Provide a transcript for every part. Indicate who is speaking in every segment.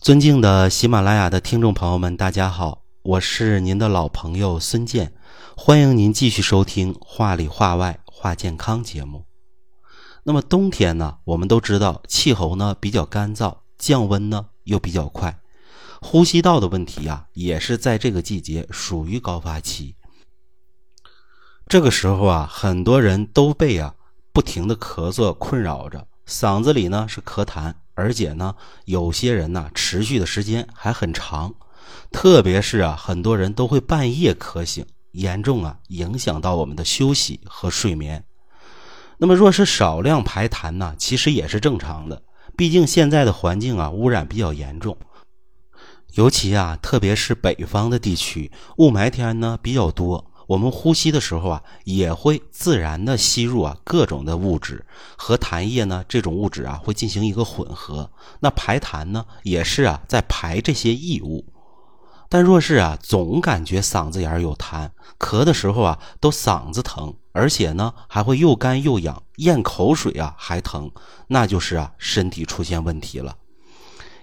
Speaker 1: 尊敬的喜马拉雅的听众朋友们，大家好，我是您的老朋友孙健，欢迎您继续收听《话里话外话健康》节目。那么冬天呢，我们都知道气候呢比较干燥，降温呢又比较快，呼吸道的问题呀，也是在这个季节属于高发期。这个时候啊，很多人都被啊不停的咳嗽困扰着，嗓子里呢是咳痰。而且呢，有些人呢，持续的时间还很长，特别是啊，很多人都会半夜咳醒，严重啊，影响到我们的休息和睡眠。那么，若是少量排痰呢，其实也是正常的，毕竟现在的环境啊，污染比较严重，尤其啊，特别是北方的地区，雾霾天呢比较多。我们呼吸的时候啊，也会自然的吸入啊各种的物质和痰液呢，这种物质啊会进行一个混合。那排痰呢，也是啊在排这些异物。但若是啊总感觉嗓子眼有痰，咳的时候啊都嗓子疼，而且呢还会又干又痒，咽口水啊还疼，那就是啊身体出现问题了。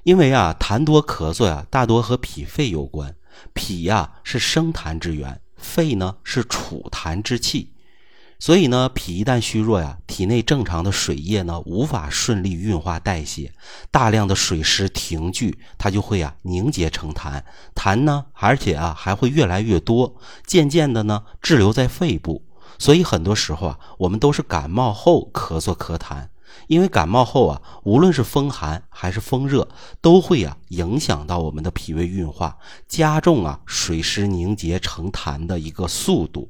Speaker 1: 因为啊痰多咳嗽呀，大多和脾肺有关，脾呀是生痰之源。肺呢是储痰之器，所以呢，脾一旦虚弱呀，体内正常的水液呢无法顺利运化代谢，大量的水湿停聚，它就会啊凝结成痰，痰呢，而且啊还会越来越多，渐渐的呢滞留在肺部。所以很多时候啊，我们都是感冒后咳嗽咳痰。因为感冒后啊，无论是风寒还是风热，都会啊影响到我们的脾胃运化，加重啊水湿凝结成痰的一个速度。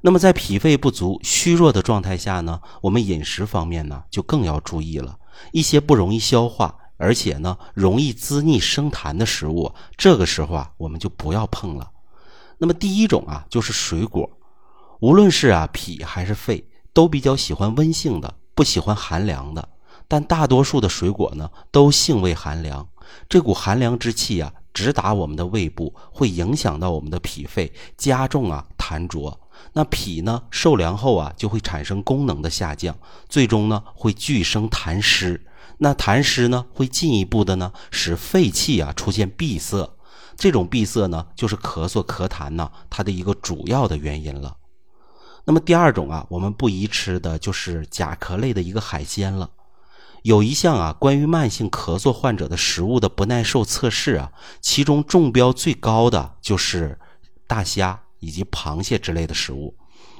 Speaker 1: 那么在脾肺不足、虚弱的状态下呢，我们饮食方面呢就更要注意了。一些不容易消化，而且呢容易滋腻生痰的食物，这个时候啊我们就不要碰了。那么第一种啊就是水果，无论是啊脾还是肺，都比较喜欢温性的。不喜欢寒凉的，但大多数的水果呢都性味寒凉。这股寒凉之气啊，直达我们的胃部，会影响到我们的脾肺，加重啊痰浊。那脾呢受凉后啊，就会产生功能的下降，最终呢会聚生痰湿。那痰湿呢会进一步的呢使肺气啊出现闭塞。这种闭塞呢就是咳嗽咳痰呢它的一个主要的原因了。那么第二种啊，我们不宜吃的就是甲壳类的一个海鲜了。有一项啊，关于慢性咳嗽患者的食物的不耐受测试啊，其中中标最高的就是大虾以及螃蟹之类的食物，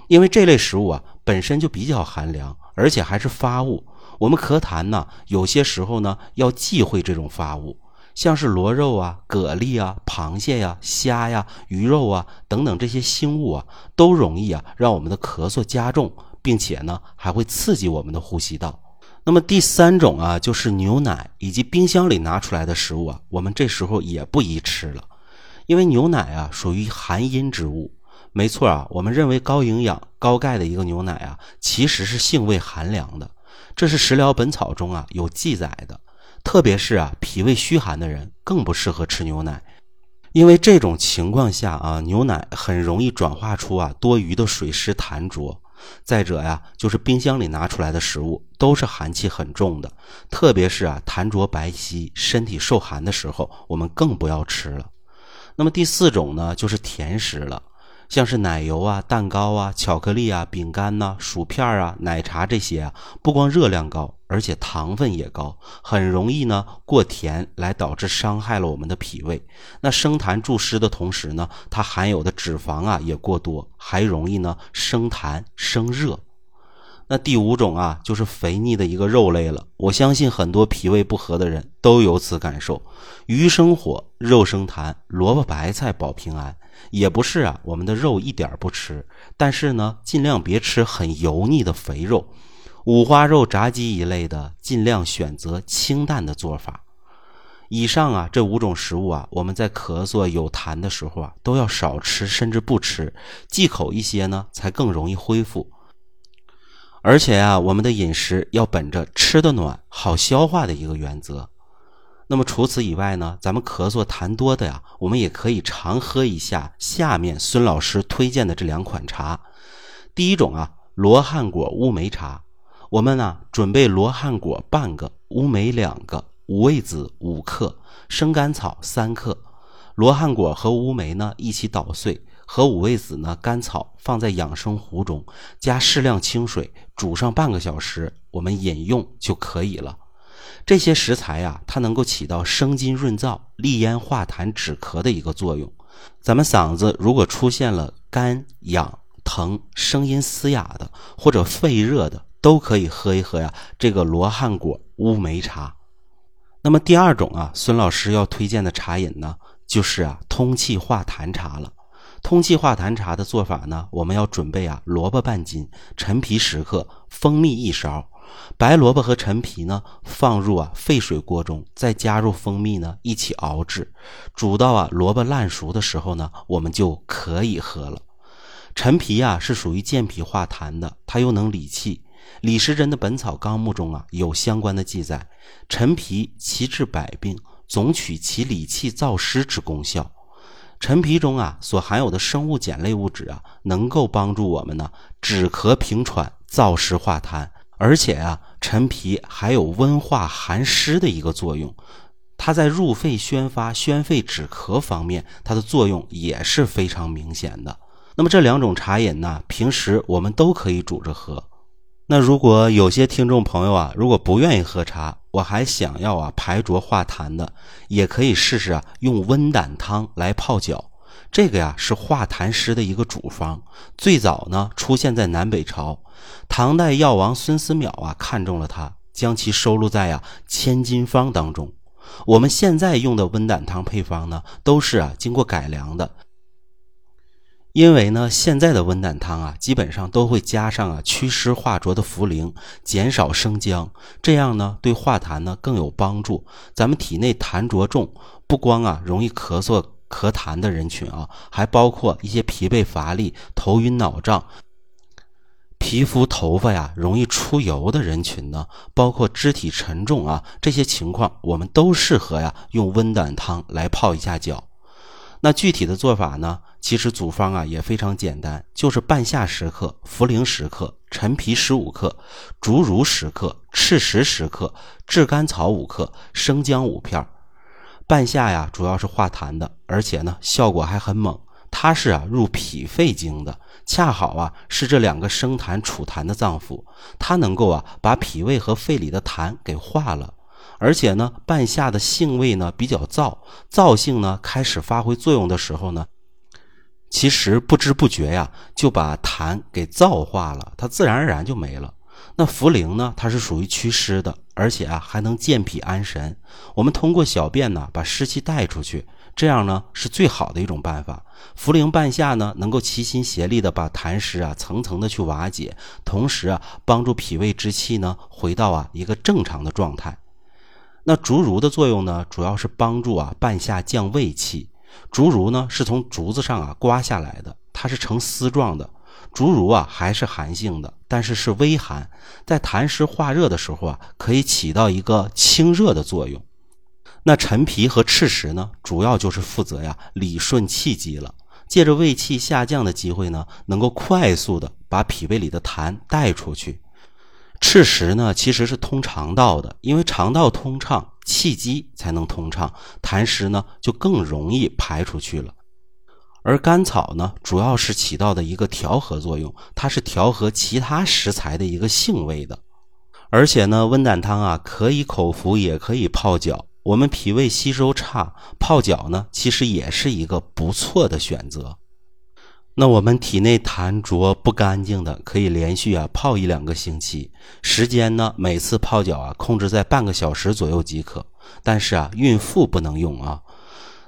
Speaker 1: 因为这类食物啊本身就比较寒凉，而且还是发物。我们咳痰呢，有些时候呢要忌讳这种发物。像是螺肉啊、蛤蜊啊、螃蟹呀、虾呀、鱼肉啊等等这些腥物啊，都容易啊让我们的咳嗽加重，并且呢还会刺激我们的呼吸道。那么第三种啊，就是牛奶以及冰箱里拿出来的食物啊，我们这时候也不宜吃了，因为牛奶啊属于寒阴之物。没错啊，我们认为高营养、高钙的一个牛奶啊，其实是性味寒凉的，这是《食疗本草》中啊有记载的。特别是啊，脾胃虚寒的人更不适合吃牛奶，因为这种情况下啊，牛奶很容易转化出啊多余的水湿痰浊。再者呀，就是冰箱里拿出来的食物都是寒气很重的，特别是啊痰浊白稀、身体受寒的时候，我们更不要吃了。那么第四种呢，就是甜食了。像是奶油啊、蛋糕啊、巧克力啊、饼干呐、薯片啊、奶茶这些啊，不光热量高，而且糖分也高，很容易呢过甜，来导致伤害了我们的脾胃。那生痰助湿的同时呢，它含有的脂肪啊也过多，还容易呢生痰生热。那第五种啊，就是肥腻的一个肉类了。我相信很多脾胃不和的人都有此感受。鱼生火，肉生痰，萝卜白菜保平安。也不是啊，我们的肉一点不吃，但是呢，尽量别吃很油腻的肥肉，五花肉、炸鸡一类的，尽量选择清淡的做法。以上啊，这五种食物啊，我们在咳嗽有痰的时候啊，都要少吃，甚至不吃，忌口一些呢，才更容易恢复。而且啊，我们的饮食要本着吃的暖、好消化的一个原则。那么除此以外呢，咱们咳嗽痰多的呀，我们也可以常喝一下下面孙老师推荐的这两款茶。第一种啊，罗汉果乌梅茶。我们呢准备罗汉果半个，乌梅两个，五味子五克，生甘草三克，罗汉果和乌梅呢一起捣碎，和五味子呢、甘草放在养生壶中，加适量清水煮上半个小时，我们饮用就可以了。这些食材呀，它能够起到生津润燥、利咽化痰止咳的一个作用。咱们嗓子如果出现了干痒疼、声音嘶哑的，或者肺热的，都可以喝一喝呀。这个罗汉果乌梅茶。那么第二种啊，孙老师要推荐的茶饮呢，就是啊通气化痰茶了。通气化痰茶的做法呢，我们要准备啊萝卜半斤、陈皮十克、蜂蜜一勺。白萝卜和陈皮呢，放入啊沸水锅中，再加入蜂蜜呢，一起熬制，煮到啊萝卜烂熟的时候呢，我们就可以喝了。陈皮啊是属于健脾化痰的，它又能理气。李时珍的《本草纲目》中啊有相关的记载，陈皮其治百病，总取其理气燥湿之功效。陈皮中啊所含有的生物碱类物质啊，能够帮助我们呢止咳平喘、燥湿化痰。而且啊，陈皮还有温化寒湿的一个作用，它在入肺宣发、宣肺止咳方面，它的作用也是非常明显的。那么这两种茶饮呢，平时我们都可以煮着喝。那如果有些听众朋友啊，如果不愿意喝茶，我还想要啊排浊化痰的，也可以试试啊用温胆汤来泡脚。这个呀是化痰湿的一个主方，最早呢出现在南北朝。唐代药王孙思邈啊，看中了它，将其收录在啊《千金方》当中。我们现在用的温胆汤配方呢，都是啊经过改良的。因为呢，现在的温胆汤啊，基本上都会加上啊祛湿化浊的茯苓，减少生姜，这样呢对化痰呢更有帮助。咱们体内痰浊重，不光啊容易咳嗽咳痰的人群啊，还包括一些疲惫乏力、头晕脑胀。皮肤、头发呀容易出油的人群呢，包括肢体沉重啊这些情况，我们都适合呀用温胆汤来泡一下脚。那具体的做法呢，其实组方啊也非常简单，就是半夏十克、茯苓十克、陈皮十五克、竹茹十克、赤石十克、炙甘草五克、生姜五片。半夏呀主要是化痰的，而且呢效果还很猛。它是啊入脾肺经的，恰好啊是这两个生痰储痰的脏腑，它能够啊把脾胃和肺里的痰给化了，而且呢半夏的性味呢比较燥，燥性呢开始发挥作用的时候呢，其实不知不觉呀就把痰给燥化了，它自然而然就没了。那茯苓呢，它是属于祛湿的，而且啊还能健脾安神，我们通过小便呢把湿气带出去。这样呢是最好的一种办法。茯苓半夏呢，能够齐心协力的把痰湿啊层层的去瓦解，同时啊帮助脾胃之气呢回到啊一个正常的状态。那竹茹的作用呢，主要是帮助啊半夏降胃气。竹茹呢是从竹子上啊刮下来的，它是呈丝状的。竹茹啊还是寒性的，但是是微寒，在痰湿化热的时候啊，可以起到一个清热的作用。那陈皮和赤石呢，主要就是负责呀理顺气机了。借着胃气下降的机会呢，能够快速的把脾胃里的痰带出去。赤石呢，其实是通肠道的，因为肠道通畅，气机才能通畅，痰湿呢就更容易排出去了。而甘草呢，主要是起到的一个调和作用，它是调和其他食材的一个性味的。而且呢，温胆汤啊，可以口服，也可以泡脚。我们脾胃吸收差，泡脚呢，其实也是一个不错的选择。那我们体内痰浊不干净的，可以连续啊泡一两个星期，时间呢，每次泡脚啊控制在半个小时左右即可。但是啊，孕妇不能用啊。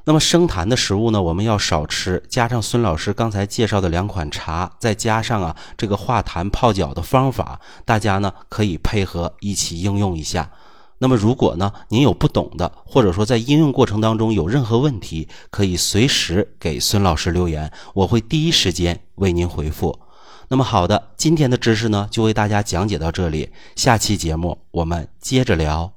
Speaker 1: 那么生痰的食物呢，我们要少吃。加上孙老师刚才介绍的两款茶，再加上啊这个化痰泡脚的方法，大家呢可以配合一起应用一下。那么，如果呢，您有不懂的，或者说在应用过程当中有任何问题，可以随时给孙老师留言，我会第一时间为您回复。那么，好的，今天的知识呢，就为大家讲解到这里，下期节目我们接着聊。